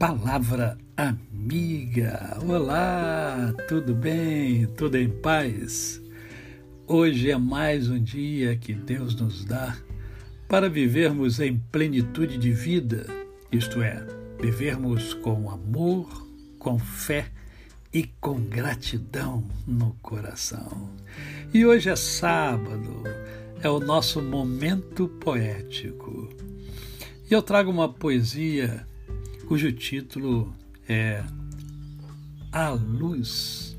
Palavra Amiga. Olá, tudo bem? Tudo em paz? Hoje é mais um dia que Deus nos dá para vivermos em plenitude de vida, isto é, vivermos com amor, com fé e com gratidão no coração. E hoje é sábado, é o nosso momento poético. E eu trago uma poesia cujo título é A Luz.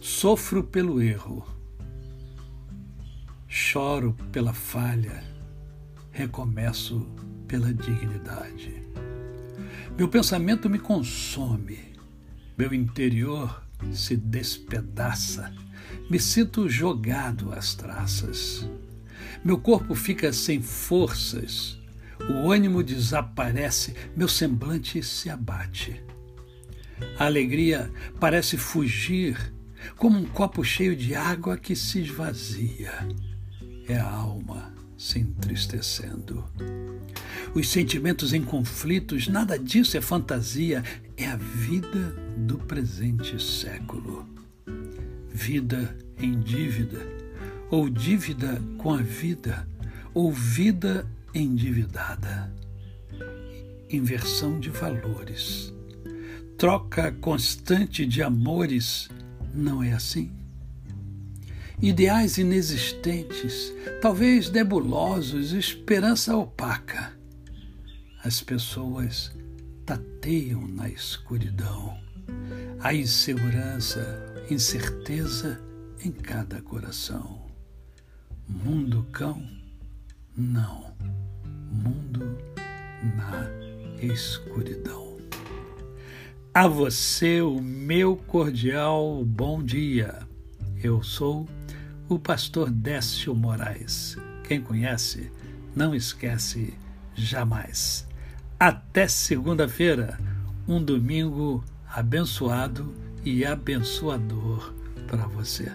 Sofro pelo erro, choro pela falha, recomeço pela dignidade. Meu pensamento me consome, meu interior se despedaça, me sinto jogado às traças. Meu corpo fica sem forças, o ânimo desaparece, meu semblante se abate. A alegria parece fugir, como um copo cheio de água que se esvazia. É a alma se entristecendo. Os sentimentos em conflitos, nada disso é fantasia, é a vida do presente século. Vida em dívida, ou dívida com a vida, ou vida endividada. Inversão de valores. Troca constante de amores, não é assim? Ideais inexistentes, talvez nebulosos, esperança opaca. As pessoas tateiam na escuridão. Há insegurança, incerteza em cada coração. Mundo cão? Não mundo na escuridão. A você o meu cordial bom dia. Eu sou o pastor Décio Moraes. Quem conhece, não esquece jamais. Até segunda-feira, um domingo abençoado e abençoador para você.